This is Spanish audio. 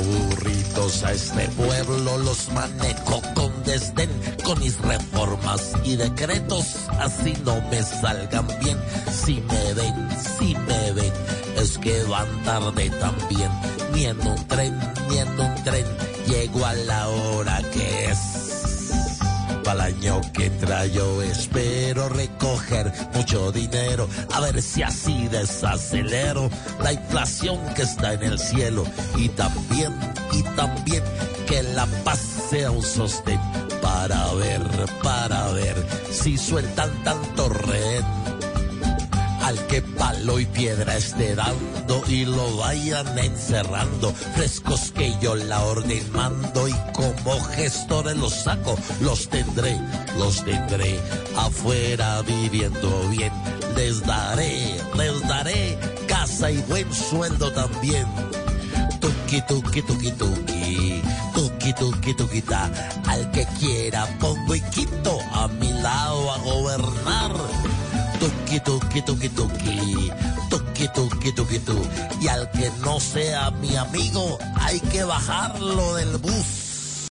burritos a este pueblo los manejo con desdén, con mis reformas y decretos, así no me salgan bien. Si me ven, si me ven, es que van tarde también, ni en un tren, ni en un tren, llego a la hora que es para año que entra yo espero recoger mucho dinero, a ver si así desacelero la inflación que está en el cielo y también, y también que la paz sea un sostén para ver, para ver si sueltan tanto rehén al que palo y piedra esté dando y lo vayan encerrando. Frescos que yo la orden mando y como gestores los saco, los tendré, los tendré afuera viviendo bien. Les daré, les daré casa y buen sueldo también. Tuki, tuki, tuki, tuki. Tuki, tuki, tuki, ta. Al que quiera pongo y quito a mi lado a gobernar Tuki, tuki, tuki, tuki. Tuki, tuki, tuki, tu. Y al que no sea mi amigo, hay que bajarlo del bus.